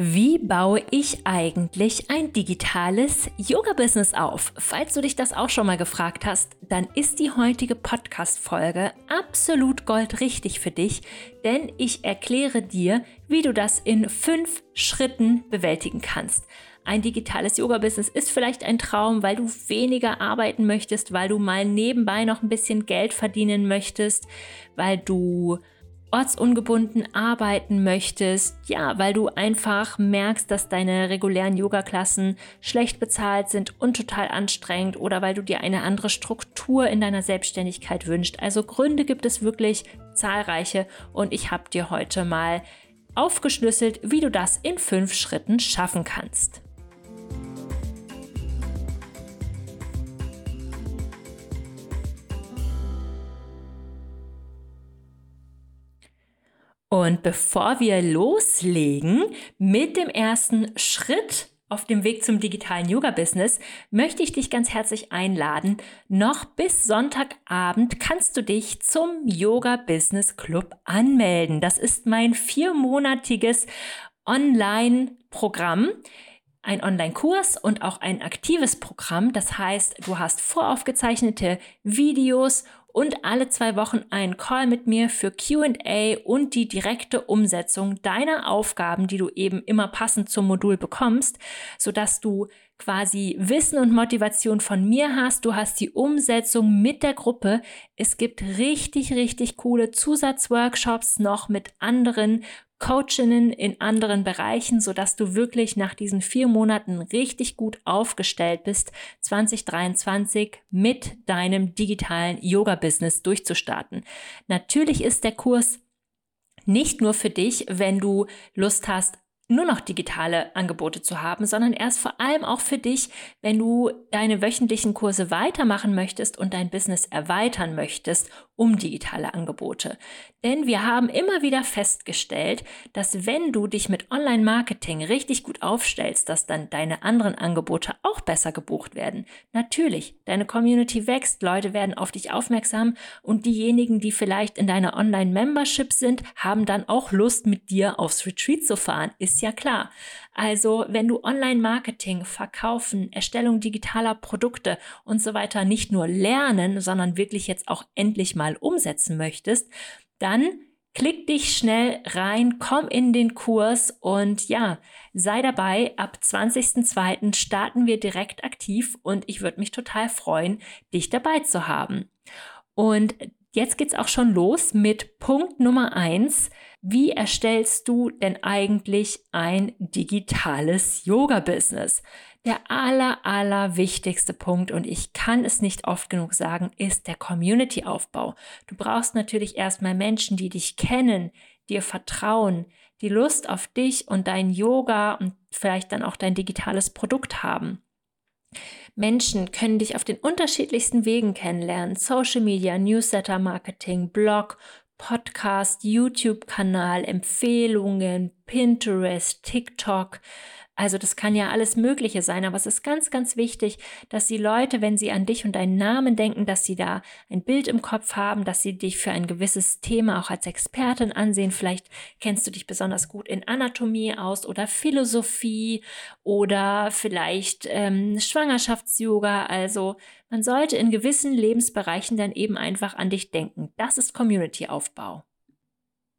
Wie baue ich eigentlich ein digitales Yoga-Business auf? Falls du dich das auch schon mal gefragt hast, dann ist die heutige Podcast-Folge absolut goldrichtig für dich, denn ich erkläre dir, wie du das in fünf Schritten bewältigen kannst. Ein digitales Yoga-Business ist vielleicht ein Traum, weil du weniger arbeiten möchtest, weil du mal nebenbei noch ein bisschen Geld verdienen möchtest, weil du ortsungebunden arbeiten möchtest, ja, weil du einfach merkst, dass deine regulären Yoga-Klassen schlecht bezahlt sind und total anstrengend oder weil du dir eine andere Struktur in deiner Selbstständigkeit wünschst. Also Gründe gibt es wirklich zahlreiche und ich habe dir heute mal aufgeschlüsselt, wie du das in fünf Schritten schaffen kannst. Und bevor wir loslegen mit dem ersten Schritt auf dem Weg zum digitalen Yoga-Business, möchte ich dich ganz herzlich einladen. Noch bis Sonntagabend kannst du dich zum Yoga-Business Club anmelden. Das ist mein viermonatiges Online-Programm ein Online-Kurs und auch ein aktives Programm. Das heißt, du hast voraufgezeichnete Videos und alle zwei Wochen einen Call mit mir für QA und die direkte Umsetzung deiner Aufgaben, die du eben immer passend zum Modul bekommst, sodass du quasi Wissen und Motivation von mir hast. Du hast die Umsetzung mit der Gruppe. Es gibt richtig, richtig coole Zusatzworkshops noch mit anderen Coachinnen in anderen Bereichen, sodass du wirklich nach diesen vier Monaten richtig gut aufgestellt bist, 2023 mit deinem digitalen Yoga-Business durchzustarten. Natürlich ist der Kurs nicht nur für dich, wenn du Lust hast, nur noch digitale Angebote zu haben, sondern erst vor allem auch für dich, wenn du deine wöchentlichen Kurse weitermachen möchtest und dein Business erweitern möchtest um digitale Angebote. Denn wir haben immer wieder festgestellt, dass wenn du dich mit Online-Marketing richtig gut aufstellst, dass dann deine anderen Angebote auch besser gebucht werden. Natürlich, deine Community wächst, Leute werden auf dich aufmerksam und diejenigen, die vielleicht in deiner Online-Membership sind, haben dann auch Lust, mit dir aufs Retreat zu fahren. Ist ja klar. Also, wenn du Online-Marketing, Verkaufen, Erstellung digitaler Produkte und so weiter nicht nur lernen, sondern wirklich jetzt auch endlich mal umsetzen möchtest, dann klick dich schnell rein, komm in den Kurs und ja, sei dabei. Ab 20.02. starten wir direkt aktiv und ich würde mich total freuen, dich dabei zu haben. Und jetzt geht's auch schon los mit Punkt Nummer eins. Wie erstellst du denn eigentlich ein digitales Yoga-Business? Der aller, aller wichtigste Punkt, und ich kann es nicht oft genug sagen, ist der Community-Aufbau. Du brauchst natürlich erstmal Menschen, die dich kennen, dir vertrauen, die Lust auf dich und dein Yoga und vielleicht dann auch dein digitales Produkt haben. Menschen können dich auf den unterschiedlichsten Wegen kennenlernen. Social Media, Newsletter Marketing, Blog, Podcast, YouTube-Kanal, Empfehlungen, Pinterest, TikTok. Also das kann ja alles Mögliche sein, aber es ist ganz, ganz wichtig, dass die Leute, wenn sie an dich und deinen Namen denken, dass sie da ein Bild im Kopf haben, dass sie dich für ein gewisses Thema auch als Expertin ansehen. Vielleicht kennst du dich besonders gut in Anatomie aus oder Philosophie oder vielleicht ähm, Schwangerschafts-Yoga. Also man sollte in gewissen Lebensbereichen dann eben einfach an dich denken. Das ist Community-Aufbau.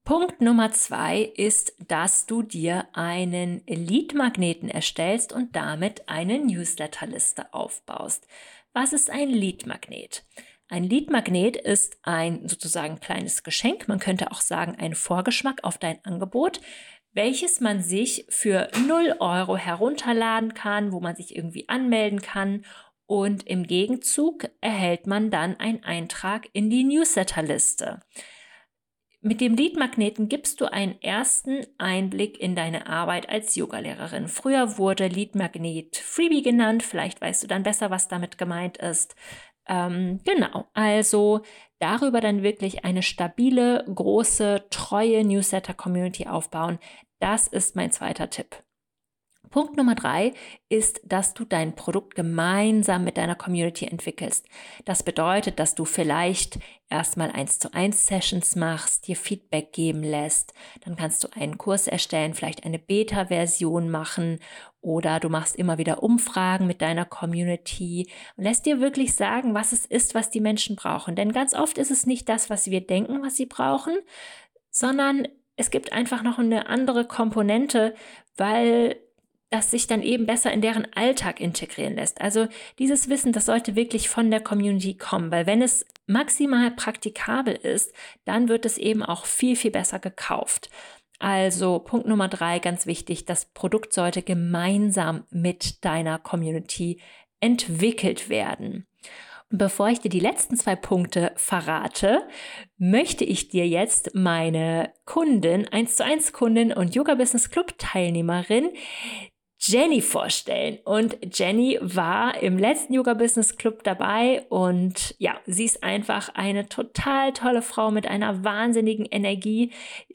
Punkt Nummer zwei ist, dass du dir einen Lead-Magneten erstellst und damit eine Newsletterliste aufbaust. Was ist ein Lead-Magnet? Ein Lead-Magnet ist ein sozusagen kleines Geschenk, man könnte auch sagen ein Vorgeschmack auf dein Angebot, welches man sich für 0 Euro herunterladen kann, wo man sich irgendwie anmelden kann und im Gegenzug erhält man dann einen Eintrag in die Newsletterliste. Mit dem Leadmagneten gibst du einen ersten Einblick in deine Arbeit als Yogalehrerin. Früher wurde Leadmagnet Freebie genannt, vielleicht weißt du dann besser, was damit gemeint ist. Ähm, genau, also darüber dann wirklich eine stabile, große, treue Newsletter-Community aufbauen. Das ist mein zweiter Tipp. Punkt Nummer drei ist, dass du dein Produkt gemeinsam mit deiner Community entwickelst. Das bedeutet, dass du vielleicht erstmal eins zu eins Sessions machst, dir Feedback geben lässt. Dann kannst du einen Kurs erstellen, vielleicht eine Beta-Version machen oder du machst immer wieder Umfragen mit deiner Community und lässt dir wirklich sagen, was es ist, was die Menschen brauchen. Denn ganz oft ist es nicht das, was wir denken, was sie brauchen, sondern es gibt einfach noch eine andere Komponente, weil das sich dann eben besser in deren Alltag integrieren lässt. Also dieses Wissen, das sollte wirklich von der Community kommen, weil wenn es maximal praktikabel ist, dann wird es eben auch viel, viel besser gekauft. Also Punkt Nummer drei, ganz wichtig, das Produkt sollte gemeinsam mit deiner Community entwickelt werden. Bevor ich dir die letzten zwei Punkte verrate, möchte ich dir jetzt meine Kundin, 1 zu 1 Kundin und Yoga Business Club Teilnehmerin, Jenny vorstellen. Und Jenny war im letzten Yoga Business Club dabei und ja, sie ist einfach eine total tolle Frau mit einer wahnsinnigen Energie.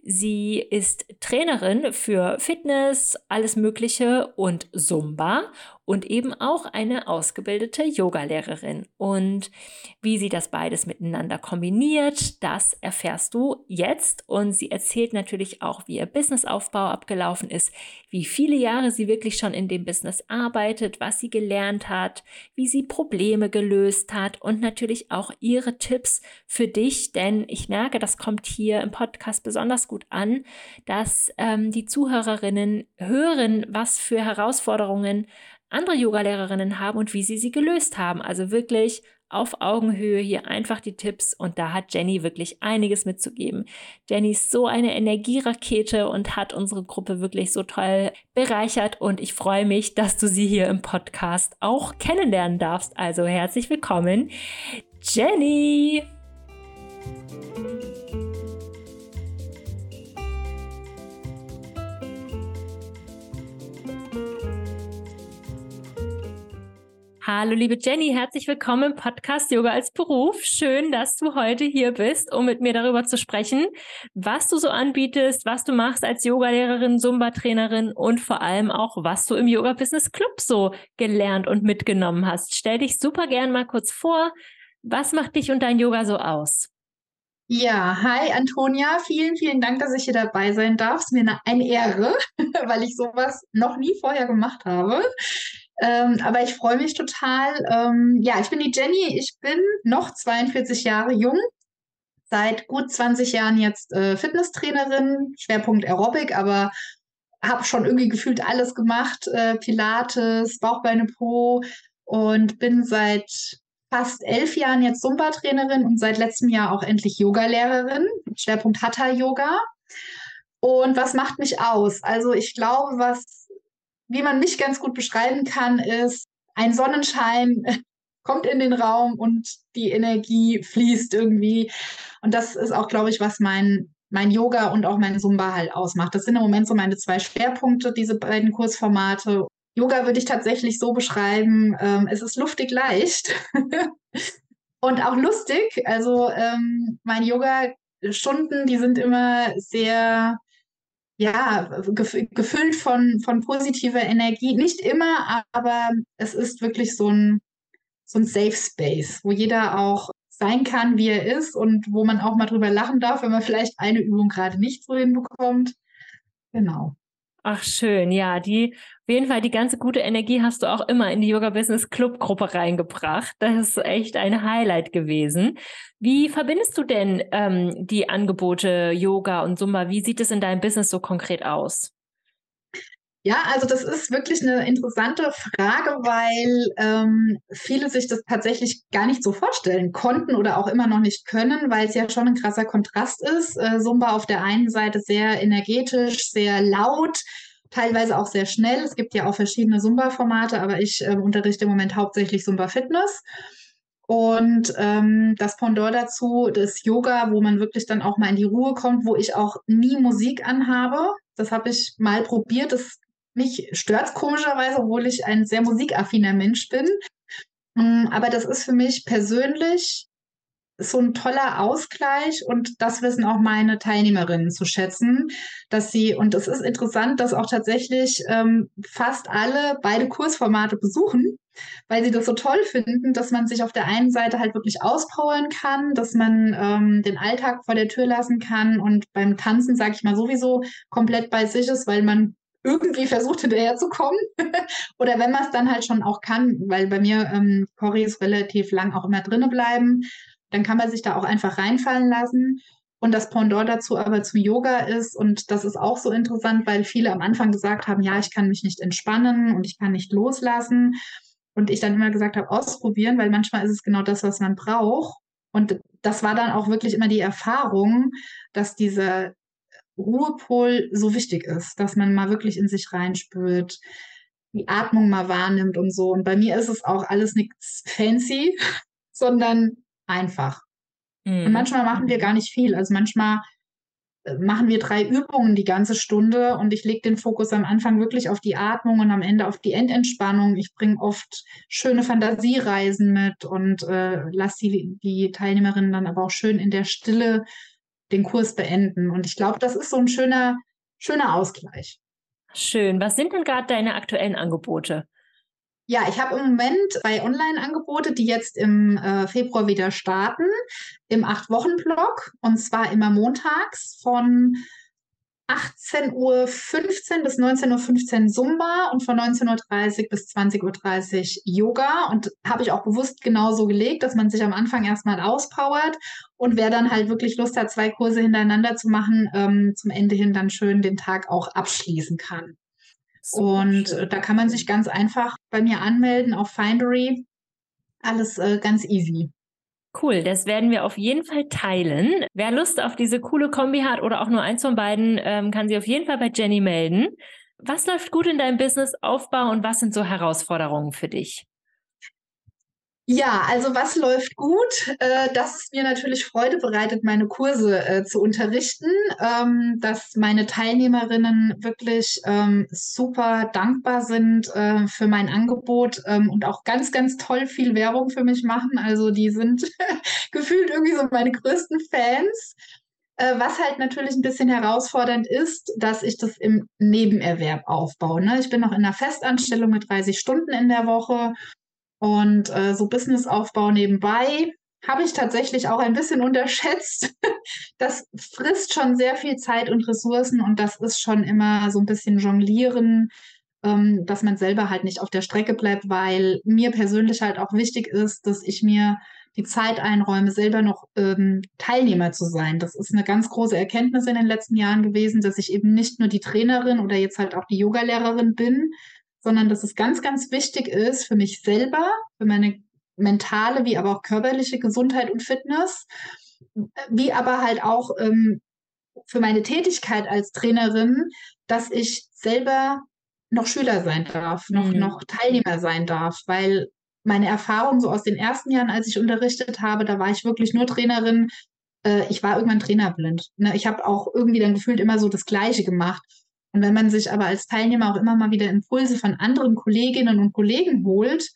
Sie ist Trainerin für Fitness, alles Mögliche und Zumba und eben auch eine ausgebildete Yogalehrerin. Und wie sie das beides miteinander kombiniert, das erfährst du jetzt. Und sie erzählt natürlich auch, wie ihr Businessaufbau abgelaufen ist, wie viele Jahre sie wirklich schon in dem Business arbeitet, was sie gelernt hat, wie sie Probleme gelöst hat und natürlich auch ihre Tipps für dich, denn ich merke, das kommt hier im Podcast besonders gut an, dass ähm, die Zuhörerinnen hören, was für Herausforderungen andere Yogalehrerinnen haben und wie sie sie gelöst haben. Also wirklich auf Augenhöhe hier einfach die Tipps und da hat Jenny wirklich einiges mitzugeben. Jenny ist so eine Energierakete und hat unsere Gruppe wirklich so toll bereichert und ich freue mich, dass du sie hier im Podcast auch kennenlernen darfst. Also herzlich willkommen, Jenny! Hallo, liebe Jenny, herzlich willkommen im Podcast Yoga als Beruf. Schön, dass du heute hier bist, um mit mir darüber zu sprechen, was du so anbietest, was du machst als Yogalehrerin, Zumba-Trainerin und vor allem auch, was du im Yoga Business Club so gelernt und mitgenommen hast. Stell dich super gern mal kurz vor. Was macht dich und dein Yoga so aus? Ja, hi Antonia, vielen, vielen Dank, dass ich hier dabei sein darf. Es ist mir eine Ehre, weil ich sowas noch nie vorher gemacht habe. Ähm, aber ich freue mich total. Ähm, ja, ich bin die Jenny. Ich bin noch 42 Jahre jung. Seit gut 20 Jahren jetzt äh, Fitnesstrainerin, Schwerpunkt Aerobic, aber habe schon irgendwie gefühlt alles gemacht. Äh, Pilates, Bauchbeine Po und bin seit fast elf Jahren jetzt Zumba-Trainerin und seit letztem Jahr auch endlich Yoga-Lehrerin. Schwerpunkt Hatha-Yoga. Und was macht mich aus? Also ich glaube, was wie man mich ganz gut beschreiben kann, ist, ein Sonnenschein kommt in den Raum und die Energie fließt irgendwie. Und das ist auch, glaube ich, was mein, mein Yoga und auch mein Zumba halt ausmacht. Das sind im Moment so meine zwei Schwerpunkte, diese beiden Kursformate. Yoga würde ich tatsächlich so beschreiben, ähm, es ist luftig leicht und auch lustig. Also ähm, meine Yoga-Stunden, die sind immer sehr ja, gefüllt von, von positiver Energie. Nicht immer, aber es ist wirklich so ein, so ein Safe Space, wo jeder auch sein kann, wie er ist und wo man auch mal drüber lachen darf, wenn man vielleicht eine Übung gerade nicht so hinbekommt. Genau. Ach schön, ja, die auf jeden Fall die ganze gute Energie hast du auch immer in die Yoga Business Club Gruppe reingebracht. Das ist echt ein Highlight gewesen. Wie verbindest du denn ähm, die Angebote Yoga und Zumba? Wie sieht es in deinem Business so konkret aus? Ja, also das ist wirklich eine interessante Frage, weil ähm, viele sich das tatsächlich gar nicht so vorstellen konnten oder auch immer noch nicht können, weil es ja schon ein krasser Kontrast ist. Äh, Zumba auf der einen Seite sehr energetisch, sehr laut, teilweise auch sehr schnell. Es gibt ja auch verschiedene Zumba-Formate, aber ich äh, unterrichte im Moment hauptsächlich Zumba Fitness. Und ähm, das Pendant dazu, das Yoga, wo man wirklich dann auch mal in die Ruhe kommt, wo ich auch nie Musik anhabe. Das habe ich mal probiert. Das mich stört es komischerweise, obwohl ich ein sehr musikaffiner Mensch bin. Mm, aber das ist für mich persönlich so ein toller Ausgleich und das wissen auch meine Teilnehmerinnen zu schätzen, dass sie, und es ist interessant, dass auch tatsächlich ähm, fast alle beide Kursformate besuchen, weil sie das so toll finden, dass man sich auf der einen Seite halt wirklich auspowern kann, dass man ähm, den Alltag vor der Tür lassen kann und beim Tanzen, sage ich mal, sowieso komplett bei sich ist, weil man irgendwie versucht hinterherzukommen. Oder wenn man es dann halt schon auch kann, weil bei mir ähm, Choreos relativ lang auch immer drinnen bleiben, dann kann man sich da auch einfach reinfallen lassen. Und das Pendant dazu aber zum Yoga ist, und das ist auch so interessant, weil viele am Anfang gesagt haben, ja, ich kann mich nicht entspannen und ich kann nicht loslassen. Und ich dann immer gesagt habe, ausprobieren, weil manchmal ist es genau das, was man braucht. Und das war dann auch wirklich immer die Erfahrung, dass dieser Ruhepol so wichtig ist, dass man mal wirklich in sich reinspürt, die Atmung mal wahrnimmt und so. Und bei mir ist es auch alles nichts fancy, sondern einfach. Mhm. Und manchmal machen wir gar nicht viel. Also manchmal äh, machen wir drei Übungen die ganze Stunde und ich lege den Fokus am Anfang wirklich auf die Atmung und am Ende auf die Endentspannung. Ich bringe oft schöne Fantasiereisen mit und äh, lasse die, die Teilnehmerinnen dann aber auch schön in der Stille den Kurs beenden. Und ich glaube, das ist so ein schöner, schöner Ausgleich. Schön. Was sind denn gerade deine aktuellen Angebote? Ja, ich habe im Moment zwei Online-Angebote, die jetzt im äh, Februar wieder starten, im Acht-Wochen-Block und zwar immer montags von 18.15 Uhr bis 19.15 Uhr Zumba und von 19.30 Uhr bis 20.30 Uhr Yoga. Und habe ich auch bewusst genauso gelegt, dass man sich am Anfang erstmal auspowert und wer dann halt wirklich Lust hat, zwei Kurse hintereinander zu machen, ähm, zum Ende hin dann schön den Tag auch abschließen kann. Und schön. da kann man sich ganz einfach bei mir anmelden auf Findery. Alles äh, ganz easy. Cool, das werden wir auf jeden Fall teilen. Wer Lust auf diese coole Kombi hat oder auch nur eins von beiden, ähm, kann sich auf jeden Fall bei Jenny melden. Was läuft gut in deinem Businessaufbau und was sind so Herausforderungen für dich? Ja, also was läuft gut? Äh, dass es mir natürlich Freude bereitet, meine Kurse äh, zu unterrichten, ähm, dass meine Teilnehmerinnen wirklich ähm, super dankbar sind äh, für mein Angebot ähm, und auch ganz, ganz toll viel Werbung für mich machen. Also die sind gefühlt irgendwie so meine größten Fans. Was halt natürlich ein bisschen herausfordernd ist, dass ich das im Nebenerwerb aufbaue. Ne? Ich bin noch in einer Festanstellung mit 30 Stunden in der Woche und äh, so Businessaufbau nebenbei habe ich tatsächlich auch ein bisschen unterschätzt. Das frisst schon sehr viel Zeit und Ressourcen und das ist schon immer so ein bisschen Jonglieren, ähm, dass man selber halt nicht auf der Strecke bleibt, weil mir persönlich halt auch wichtig ist, dass ich mir die Zeit einräume, selber noch ähm, Teilnehmer zu sein. Das ist eine ganz große Erkenntnis in den letzten Jahren gewesen, dass ich eben nicht nur die Trainerin oder jetzt halt auch die Yogalehrerin bin, sondern dass es ganz, ganz wichtig ist für mich selber, für meine mentale wie aber auch körperliche Gesundheit und Fitness, wie aber halt auch ähm, für meine Tätigkeit als Trainerin, dass ich selber noch Schüler sein darf, noch, mhm. noch Teilnehmer sein darf, weil meine Erfahrung so aus den ersten Jahren, als ich unterrichtet habe, da war ich wirklich nur Trainerin. Äh, ich war irgendwann trainerblind. Ne? Ich habe auch irgendwie dann gefühlt immer so das Gleiche gemacht. Und wenn man sich aber als Teilnehmer auch immer mal wieder Impulse von anderen Kolleginnen und Kollegen holt,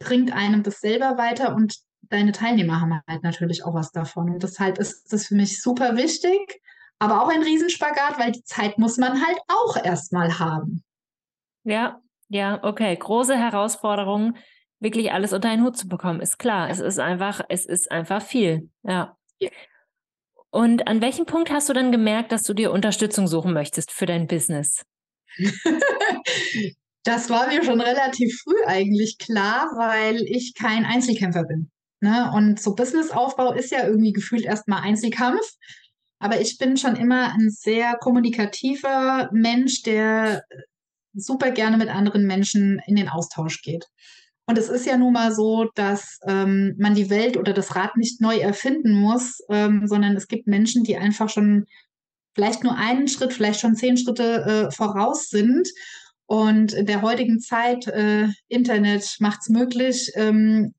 bringt einem das selber weiter und deine Teilnehmer haben halt natürlich auch was davon. Und deshalb ist das für mich super wichtig, aber auch ein Riesenspagat, weil die Zeit muss man halt auch erstmal haben. Ja, ja, okay. Große Herausforderung, wirklich alles unter einen Hut zu bekommen, ist klar. Es ist einfach, es ist einfach viel. Ja. ja. Und an welchem Punkt hast du dann gemerkt, dass du dir Unterstützung suchen möchtest für dein Business? das war mir schon relativ früh eigentlich klar, weil ich kein Einzelkämpfer bin. Ne? Und so Businessaufbau ist ja irgendwie gefühlt erstmal Einzelkampf. Aber ich bin schon immer ein sehr kommunikativer Mensch, der super gerne mit anderen Menschen in den Austausch geht. Und es ist ja nun mal so, dass ähm, man die Welt oder das Rad nicht neu erfinden muss, ähm, sondern es gibt Menschen, die einfach schon vielleicht nur einen Schritt, vielleicht schon zehn Schritte äh, voraus sind. Und in der heutigen Zeit, äh, Internet macht es möglich, ähm,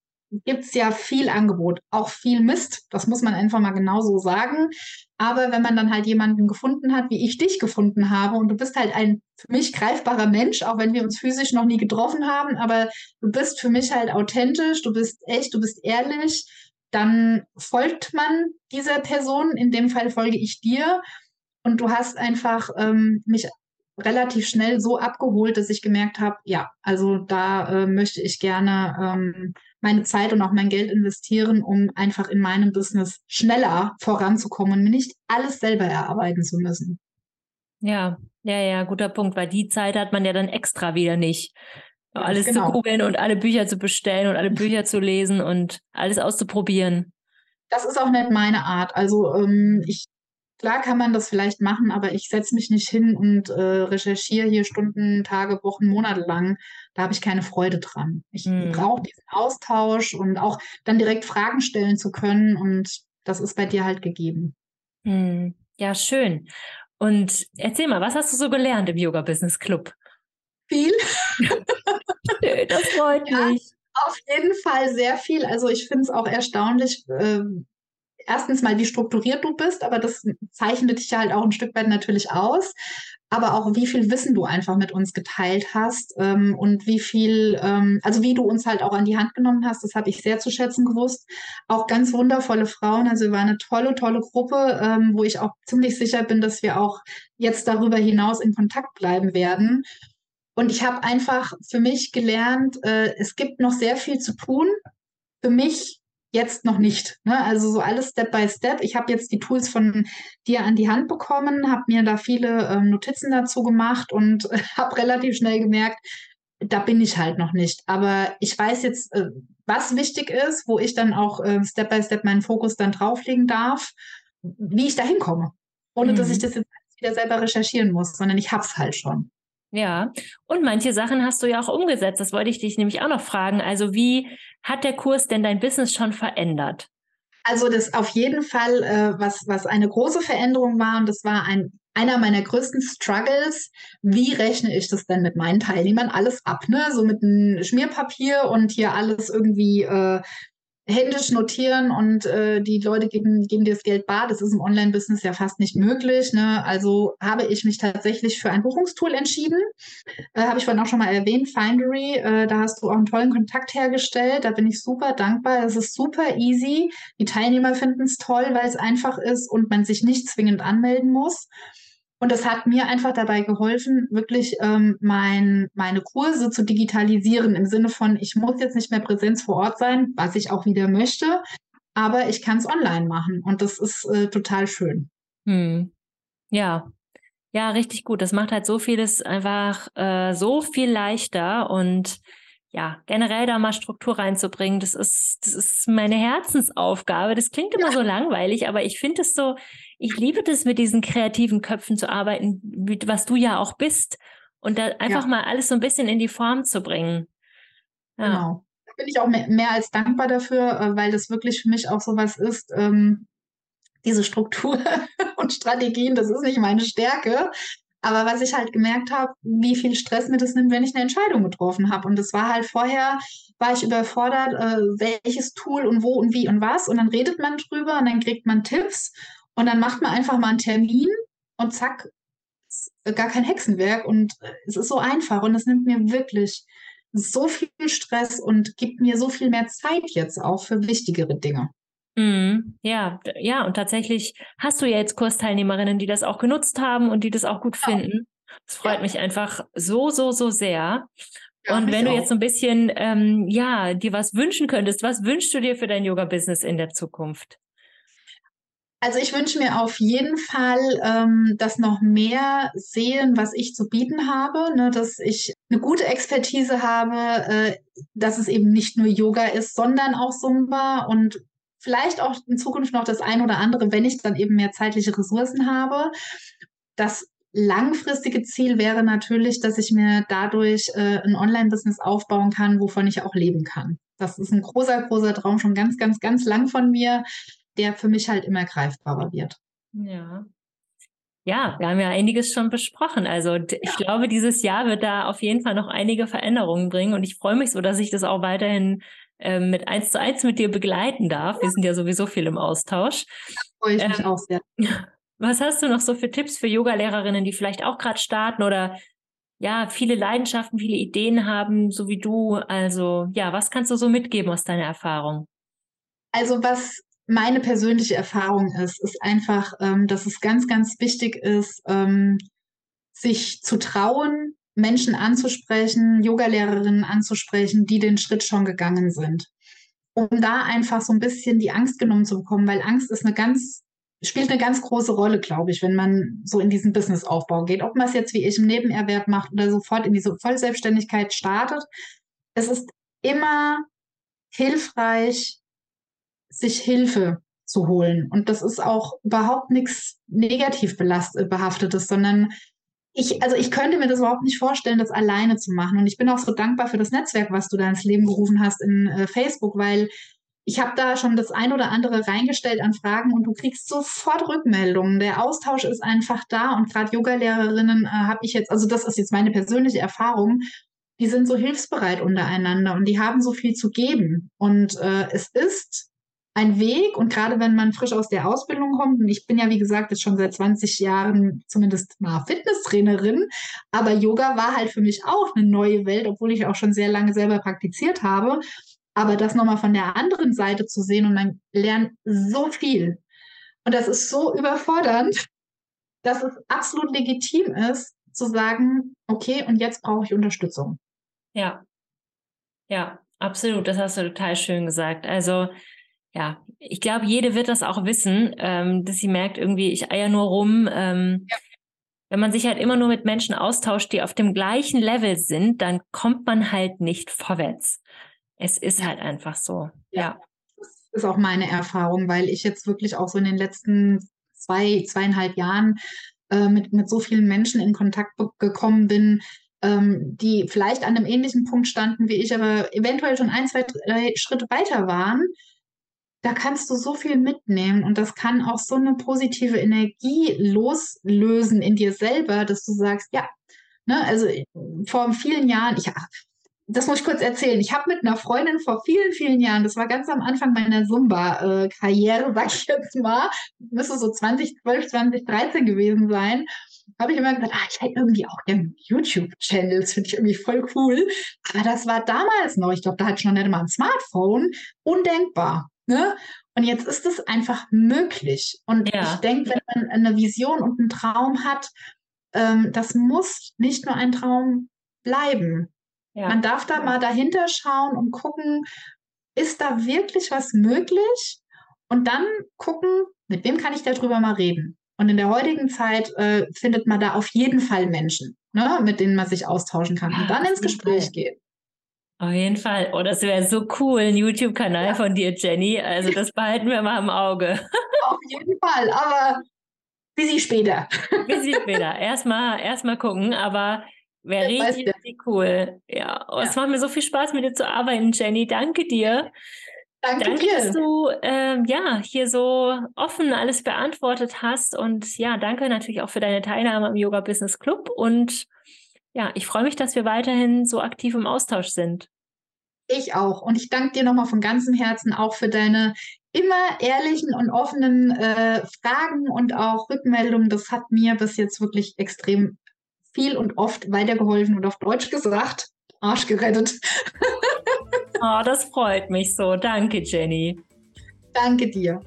gibt es ja viel Angebot, auch viel Mist. Das muss man einfach mal genauso sagen. Aber wenn man dann halt jemanden gefunden hat, wie ich dich gefunden habe, und du bist halt ein für mich greifbarer Mensch, auch wenn wir uns physisch noch nie getroffen haben, aber du bist für mich halt authentisch, du bist echt, du bist ehrlich dann folgt man dieser Person. In dem Fall folge ich dir. Und du hast einfach ähm, mich relativ schnell so abgeholt, dass ich gemerkt habe, ja, also da äh, möchte ich gerne ähm, meine Zeit und auch mein Geld investieren, um einfach in meinem Business schneller voranzukommen und mir nicht alles selber erarbeiten zu müssen. Ja, ja, ja, guter Punkt, weil die Zeit hat man ja dann extra wieder nicht. Ja, alles genau. zu googeln und alle Bücher zu bestellen und alle Bücher zu lesen und alles auszuprobieren. Das ist auch nicht meine Art. Also ähm, ich Klar kann man das vielleicht machen, aber ich setze mich nicht hin und äh, recherchiere hier Stunden, Tage, Wochen, Monate lang. Da habe ich keine Freude dran. Ich hm. brauche diesen Austausch und auch dann direkt Fragen stellen zu können. Und das ist bei dir halt gegeben. Hm. Ja, schön. Und erzähl mal, was hast du so gelernt im Yoga Business Club? Viel. das freut ja, mich. Auf jeden Fall sehr viel. Also ich finde es auch erstaunlich, äh, erstens mal, wie strukturiert du bist, aber das zeichnet dich ja halt auch ein Stück weit natürlich aus. Aber auch wie viel Wissen du einfach mit uns geteilt hast ähm, und wie viel, ähm, also wie du uns halt auch an die Hand genommen hast, das habe ich sehr zu schätzen gewusst. Auch ganz wundervolle Frauen, also waren eine tolle, tolle Gruppe, ähm, wo ich auch ziemlich sicher bin, dass wir auch jetzt darüber hinaus in Kontakt bleiben werden. Und ich habe einfach für mich gelernt, äh, es gibt noch sehr viel zu tun. Für mich jetzt noch nicht. Ne? Also so alles Step by Step. Ich habe jetzt die Tools von dir an die Hand bekommen, habe mir da viele ähm, Notizen dazu gemacht und äh, habe relativ schnell gemerkt, da bin ich halt noch nicht. Aber ich weiß jetzt, äh, was wichtig ist, wo ich dann auch äh, Step by Step meinen Fokus dann drauflegen darf, wie ich da hinkomme. Ohne mhm. dass ich mhm. das jetzt wieder selber recherchieren muss, sondern ich hab's halt schon. Ja, und manche Sachen hast du ja auch umgesetzt. Das wollte ich dich nämlich auch noch fragen. Also wie hat der Kurs denn dein Business schon verändert? Also das auf jeden Fall, äh, was, was eine große Veränderung war und das war ein, einer meiner größten Struggles. Wie rechne ich das denn mit meinen Teilnehmern alles ab? Ne? So mit einem Schmierpapier und hier alles irgendwie äh, händisch notieren und äh, die Leute geben, geben dir das Geld bar. Das ist im Online-Business ja fast nicht möglich. Ne? Also habe ich mich tatsächlich für ein Buchungstool entschieden. Äh, habe ich vorhin auch schon mal erwähnt, Findery. Äh, da hast du auch einen tollen Kontakt hergestellt. Da bin ich super dankbar. Das ist super easy. Die Teilnehmer finden es toll, weil es einfach ist und man sich nicht zwingend anmelden muss. Und das hat mir einfach dabei geholfen, wirklich ähm, mein, meine Kurse zu digitalisieren im Sinne von, ich muss jetzt nicht mehr Präsenz vor Ort sein, was ich auch wieder möchte, aber ich kann es online machen und das ist äh, total schön. Hm. Ja, ja, richtig gut. Das macht halt so vieles einfach äh, so viel leichter und ja, generell da mal Struktur reinzubringen, das ist, das ist meine Herzensaufgabe. Das klingt immer ja. so langweilig, aber ich finde es so, ich liebe das, mit diesen kreativen Köpfen zu arbeiten, was du ja auch bist. Und da einfach ja. mal alles so ein bisschen in die Form zu bringen. Ja. Genau. Da bin ich auch mehr, mehr, als dankbar dafür, äh, weil das wirklich für mich auch so was ist. Ähm, diese Struktur und Strategien, das ist nicht meine Stärke. Aber was ich halt gemerkt habe, wie viel Stress mir das nimmt, wenn ich eine Entscheidung getroffen habe. Und das war halt vorher, war ich überfordert, äh, welches Tool und wo und wie und was. Und dann redet man drüber und dann kriegt man Tipps und dann macht man einfach mal einen Termin und zack, gar kein Hexenwerk. Und äh, es ist so einfach und es nimmt mir wirklich so viel Stress und gibt mir so viel mehr Zeit jetzt auch für wichtigere Dinge. Mhm. Ja, ja, und tatsächlich hast du ja jetzt Kursteilnehmerinnen, die das auch genutzt haben und die das auch gut finden. Das freut ja. mich einfach so, so, so sehr. Ja, und wenn du auch. jetzt so ein bisschen, ähm, ja, dir was wünschen könntest, was wünschst du dir für dein Yoga-Business in der Zukunft? Also ich wünsche mir auf jeden Fall, ähm, dass noch mehr sehen, was ich zu bieten habe, ne, dass ich eine gute Expertise habe, äh, dass es eben nicht nur Yoga ist, sondern auch Zumba und vielleicht auch in Zukunft noch das ein oder andere, wenn ich dann eben mehr zeitliche Ressourcen habe. Das langfristige Ziel wäre natürlich, dass ich mir dadurch äh, ein Online-Business aufbauen kann, wovon ich auch leben kann. Das ist ein großer, großer Traum schon ganz, ganz, ganz lang von mir, der für mich halt immer greifbarer wird. Ja. Ja, wir haben ja einiges schon besprochen. Also ich glaube, dieses Jahr wird da auf jeden Fall noch einige Veränderungen bringen und ich freue mich so, dass ich das auch weiterhin ähm, mit eins zu eins mit dir begleiten darf. Wir sind ja sowieso viel im Austausch. Freue ich mich ähm, auch sehr. Was hast du noch so für Tipps für Yoga-Lehrerinnen, die vielleicht auch gerade starten oder ja, viele Leidenschaften, viele Ideen haben, so wie du? Also, ja, was kannst du so mitgeben aus deiner Erfahrung? Also was meine persönliche Erfahrung ist, ist einfach, ähm, dass es ganz, ganz wichtig ist, ähm, sich zu trauen, Menschen anzusprechen, Yogalehrerinnen anzusprechen, die den Schritt schon gegangen sind. Um da einfach so ein bisschen die Angst genommen zu bekommen, weil Angst ist eine ganz, spielt eine ganz große Rolle, glaube ich, wenn man so in diesen Businessaufbau geht. Ob man es jetzt wie ich im Nebenerwerb macht oder sofort in diese Vollselbstständigkeit startet. Es ist immer hilfreich, sich Hilfe zu holen. Und das ist auch überhaupt nichts negativ behaftetes, sondern ich, also ich könnte mir das überhaupt nicht vorstellen, das alleine zu machen. Und ich bin auch so dankbar für das Netzwerk, was du da ins Leben gerufen hast in äh, Facebook, weil ich habe da schon das ein oder andere reingestellt an Fragen und du kriegst sofort Rückmeldungen. Der Austausch ist einfach da und gerade Yoga-Lehrerinnen äh, habe ich jetzt, also das ist jetzt meine persönliche Erfahrung, die sind so hilfsbereit untereinander und die haben so viel zu geben. Und äh, es ist ein Weg und gerade wenn man frisch aus der Ausbildung kommt, und ich bin ja wie gesagt jetzt schon seit 20 Jahren zumindest mal Fitnesstrainerin, aber Yoga war halt für mich auch eine neue Welt, obwohl ich auch schon sehr lange selber praktiziert habe. Aber das nochmal von der anderen Seite zu sehen und man lernt so viel. Und das ist so überfordernd, dass es absolut legitim ist, zu sagen, okay, und jetzt brauche ich Unterstützung. Ja, ja, absolut. Das hast du total schön gesagt. Also ja, ich glaube, jede wird das auch wissen, ähm, dass sie merkt, irgendwie, ich eier nur rum. Ähm, ja. Wenn man sich halt immer nur mit Menschen austauscht, die auf dem gleichen Level sind, dann kommt man halt nicht vorwärts. Es ist halt einfach so. Ja. Das ist auch meine Erfahrung, weil ich jetzt wirklich auch so in den letzten zwei, zweieinhalb Jahren äh, mit, mit so vielen Menschen in Kontakt gekommen bin, ähm, die vielleicht an einem ähnlichen Punkt standen wie ich, aber eventuell schon ein, zwei, drei Schritte weiter waren da kannst du so viel mitnehmen und das kann auch so eine positive Energie loslösen in dir selber, dass du sagst, ja, ne, also vor vielen Jahren, ich, das muss ich kurz erzählen. Ich habe mit einer Freundin vor vielen, vielen Jahren, das war ganz am Anfang meiner Zumba-Karriere, sag ich jetzt mal, müsste so 2012, 2013 gewesen sein, habe ich immer gesagt, ah, ich hätte irgendwie auch gerne YouTube-Channel, das finde ich irgendwie voll cool. Aber das war damals noch, ich glaube, da hatte ich noch nicht mal ein Smartphone, undenkbar. Ne? Und jetzt ist es einfach möglich. Und ja. ich denke, wenn man eine Vision und einen Traum hat, ähm, das muss nicht nur ein Traum bleiben. Ja. Man darf da mal dahinter schauen und gucken, ist da wirklich was möglich? Und dann gucken, mit wem kann ich darüber mal reden? Und in der heutigen Zeit äh, findet man da auf jeden Fall Menschen, ne, mit denen man sich austauschen kann und dann ins Gespräch geht. Auf jeden Fall. Oh, das wäre so cool, ein YouTube-Kanal ja. von dir, Jenny. Also das behalten wir mal im Auge. Auf jeden Fall, aber bis sie später. Bis sie später. Erstmal erst mal gucken, aber wäre richtig, richtig cool. Ja, oh, ja. es macht mir so viel Spaß, mit dir zu arbeiten, Jenny. Danke dir. Danke, Danke dir. dass du ähm, ja, hier so offen alles beantwortet hast. Und ja, danke natürlich auch für deine Teilnahme am Yoga Business Club. Und ja, ich freue mich, dass wir weiterhin so aktiv im Austausch sind. Ich auch. Und ich danke dir nochmal von ganzem Herzen auch für deine immer ehrlichen und offenen äh, Fragen und auch Rückmeldungen. Das hat mir bis jetzt wirklich extrem viel und oft weitergeholfen und auf Deutsch gesagt, Arsch gerettet. oh, das freut mich so. Danke, Jenny. Danke dir.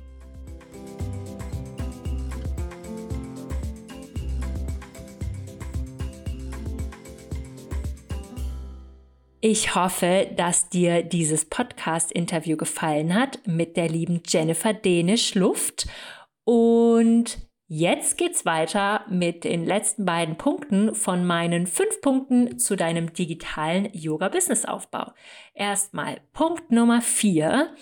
Ich hoffe, dass dir dieses Podcast-Interview gefallen hat mit der lieben Jennifer Dänisch-Luft. Und jetzt geht's weiter mit den letzten beiden Punkten von meinen fünf Punkten zu deinem digitalen Yoga-Business-Aufbau. Erstmal Punkt Nummer vier.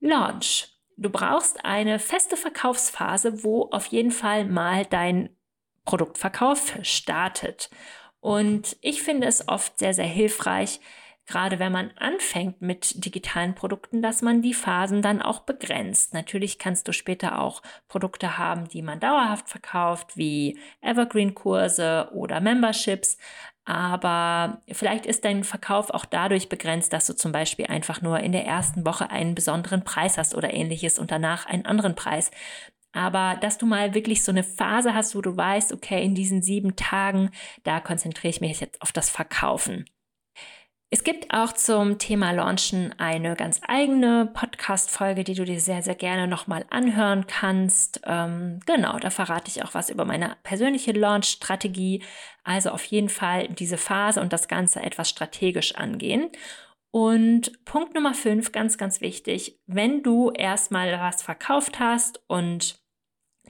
Launch. Du brauchst eine feste Verkaufsphase, wo auf jeden Fall mal dein Produktverkauf startet. Und ich finde es oft sehr, sehr hilfreich, gerade wenn man anfängt mit digitalen Produkten, dass man die Phasen dann auch begrenzt. Natürlich kannst du später auch Produkte haben, die man dauerhaft verkauft, wie Evergreen-Kurse oder Memberships. Aber vielleicht ist dein Verkauf auch dadurch begrenzt, dass du zum Beispiel einfach nur in der ersten Woche einen besonderen Preis hast oder ähnliches und danach einen anderen Preis. Aber dass du mal wirklich so eine Phase hast, wo du weißt, okay, in diesen sieben Tagen, da konzentriere ich mich jetzt auf das Verkaufen. Es gibt auch zum Thema Launchen eine ganz eigene Podcast-Folge, die du dir sehr, sehr gerne nochmal anhören kannst. Ähm, genau, da verrate ich auch was über meine persönliche Launch-Strategie. Also auf jeden Fall diese Phase und das Ganze etwas strategisch angehen. Und Punkt Nummer fünf, ganz, ganz wichtig, wenn du erstmal was verkauft hast und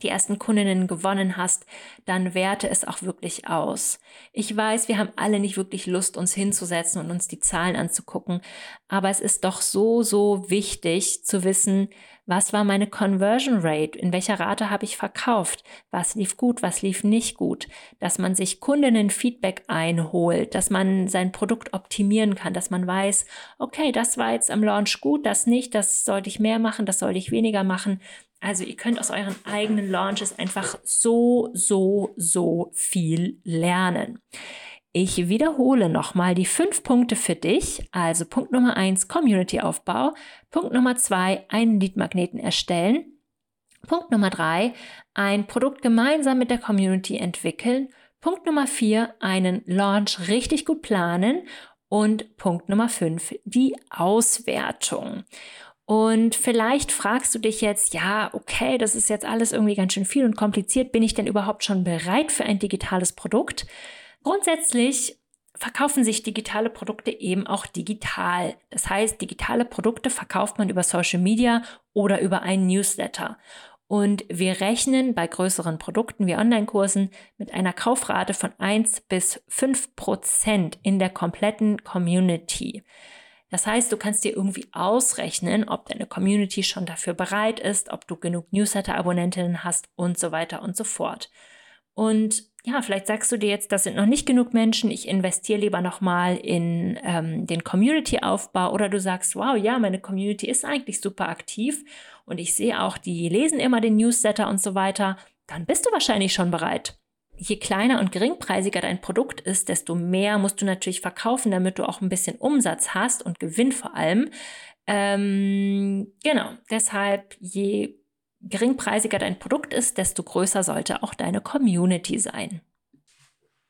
die ersten Kundinnen gewonnen hast, dann werte es auch wirklich aus. Ich weiß, wir haben alle nicht wirklich Lust, uns hinzusetzen und uns die Zahlen anzugucken, aber es ist doch so, so wichtig zu wissen, was war meine Conversion Rate, in welcher Rate habe ich verkauft, was lief gut, was lief nicht gut, dass man sich Kundinnen-Feedback einholt, dass man sein Produkt optimieren kann, dass man weiß, okay, das war jetzt am Launch gut, das nicht, das sollte ich mehr machen, das sollte ich weniger machen also ihr könnt aus euren eigenen Launches einfach so, so, so viel lernen. Ich wiederhole nochmal die fünf Punkte für dich. Also Punkt Nummer eins, Community-Aufbau. Punkt Nummer zwei, einen Lead-Magneten erstellen. Punkt Nummer drei, ein Produkt gemeinsam mit der Community entwickeln. Punkt Nummer vier, einen Launch richtig gut planen. Und Punkt Nummer fünf, die Auswertung. Und vielleicht fragst du dich jetzt, ja, okay, das ist jetzt alles irgendwie ganz schön viel und kompliziert. Bin ich denn überhaupt schon bereit für ein digitales Produkt? Grundsätzlich verkaufen sich digitale Produkte eben auch digital. Das heißt, digitale Produkte verkauft man über Social Media oder über einen Newsletter. Und wir rechnen bei größeren Produkten wie Online-Kursen mit einer Kaufrate von 1 bis 5 Prozent in der kompletten Community. Das heißt, du kannst dir irgendwie ausrechnen, ob deine Community schon dafür bereit ist, ob du genug Newsletter-Abonnentinnen hast und so weiter und so fort. Und ja, vielleicht sagst du dir jetzt, das sind noch nicht genug Menschen, ich investiere lieber nochmal in ähm, den Community-Aufbau. Oder du sagst, wow, ja, meine Community ist eigentlich super aktiv und ich sehe auch, die lesen immer den Newsletter und so weiter, dann bist du wahrscheinlich schon bereit je kleiner und geringpreisiger dein Produkt ist, desto mehr musst du natürlich verkaufen, damit du auch ein bisschen Umsatz hast und Gewinn vor allem. Ähm, genau, deshalb je geringpreisiger dein Produkt ist, desto größer sollte auch deine Community sein.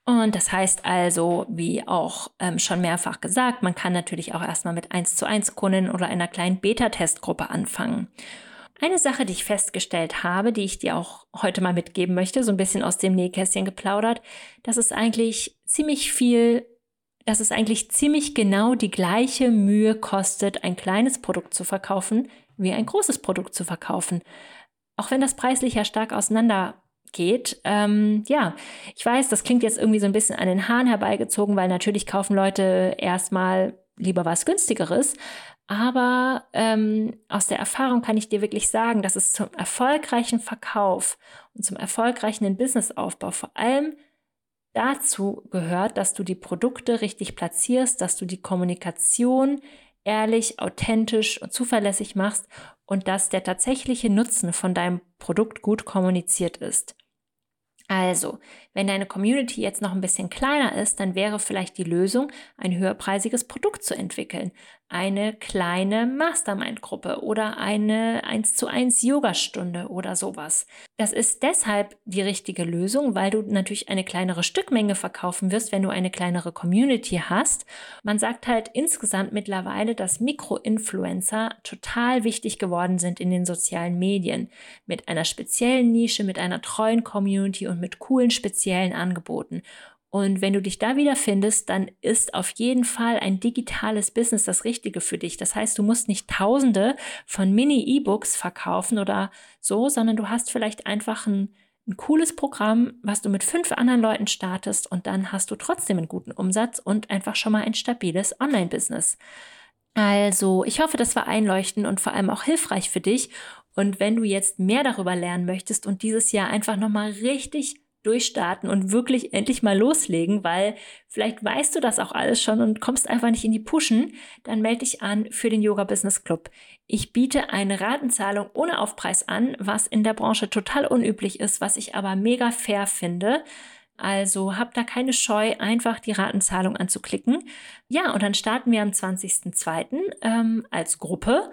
Und das heißt also, wie auch ähm, schon mehrfach gesagt, man kann natürlich auch erstmal mit 1 zu 1 Kunden oder einer kleinen Beta-Testgruppe anfangen. Eine Sache, die ich festgestellt habe, die ich dir auch heute mal mitgeben möchte, so ein bisschen aus dem Nähkästchen geplaudert, dass es eigentlich ziemlich viel, dass es eigentlich ziemlich genau die gleiche Mühe kostet, ein kleines Produkt zu verkaufen, wie ein großes Produkt zu verkaufen. Auch wenn das preislich ja stark auseinander geht. Ähm, ja, ich weiß, das klingt jetzt irgendwie so ein bisschen an den Haaren herbeigezogen, weil natürlich kaufen Leute erstmal lieber was günstigeres. Aber ähm, aus der Erfahrung kann ich dir wirklich sagen, dass es zum erfolgreichen Verkauf und zum erfolgreichen Businessaufbau vor allem dazu gehört, dass du die Produkte richtig platzierst, dass du die Kommunikation ehrlich, authentisch und zuverlässig machst und dass der tatsächliche Nutzen von deinem Produkt gut kommuniziert ist. Also, wenn deine Community jetzt noch ein bisschen kleiner ist, dann wäre vielleicht die Lösung, ein höherpreisiges Produkt zu entwickeln, eine kleine Mastermind-Gruppe oder eine 1 zu 1 Yogastunde oder sowas. Das ist deshalb die richtige Lösung, weil du natürlich eine kleinere Stückmenge verkaufen wirst, wenn du eine kleinere Community hast. Man sagt halt insgesamt mittlerweile, dass Mikroinfluencer total wichtig geworden sind in den sozialen Medien. Mit einer speziellen Nische, mit einer treuen Community und mit coolen speziellen Angeboten. Und wenn du dich da wiederfindest, dann ist auf jeden Fall ein digitales Business das Richtige für dich. Das heißt, du musst nicht Tausende von Mini-E-Books verkaufen oder so, sondern du hast vielleicht einfach ein, ein cooles Programm, was du mit fünf anderen Leuten startest und dann hast du trotzdem einen guten Umsatz und einfach schon mal ein stabiles Online-Business. Also, ich hoffe, das war einleuchtend und vor allem auch hilfreich für dich. Und wenn du jetzt mehr darüber lernen möchtest und dieses Jahr einfach nochmal richtig durchstarten und wirklich endlich mal loslegen, weil vielleicht weißt du das auch alles schon und kommst einfach nicht in die Pushen, dann melde dich an für den Yoga Business Club. Ich biete eine Ratenzahlung ohne Aufpreis an, was in der Branche total unüblich ist, was ich aber mega fair finde. Also hab da keine Scheu, einfach die Ratenzahlung anzuklicken. Ja, und dann starten wir am 20.02. Ähm, als Gruppe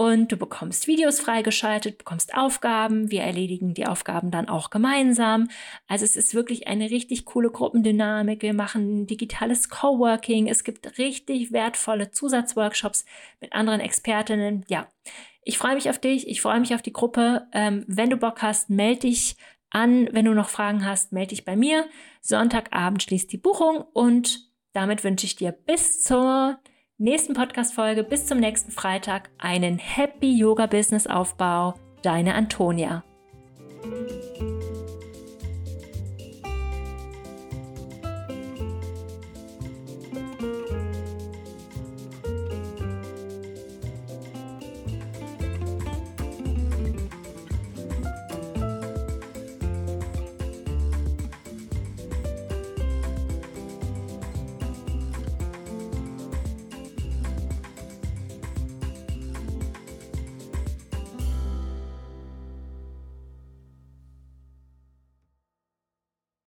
und du bekommst Videos freigeschaltet, bekommst Aufgaben. Wir erledigen die Aufgaben dann auch gemeinsam. Also es ist wirklich eine richtig coole Gruppendynamik. Wir machen digitales Coworking. Es gibt richtig wertvolle Zusatzworkshops mit anderen Expertinnen. Ja, ich freue mich auf dich. Ich freue mich auf die Gruppe. Ähm, wenn du Bock hast, melde dich an. Wenn du noch Fragen hast, melde dich bei mir. Sonntagabend schließt die Buchung und damit wünsche ich dir bis zur nächsten Podcast-Folge bis zum nächsten Freitag einen Happy Yoga-Business-Aufbau. Deine Antonia.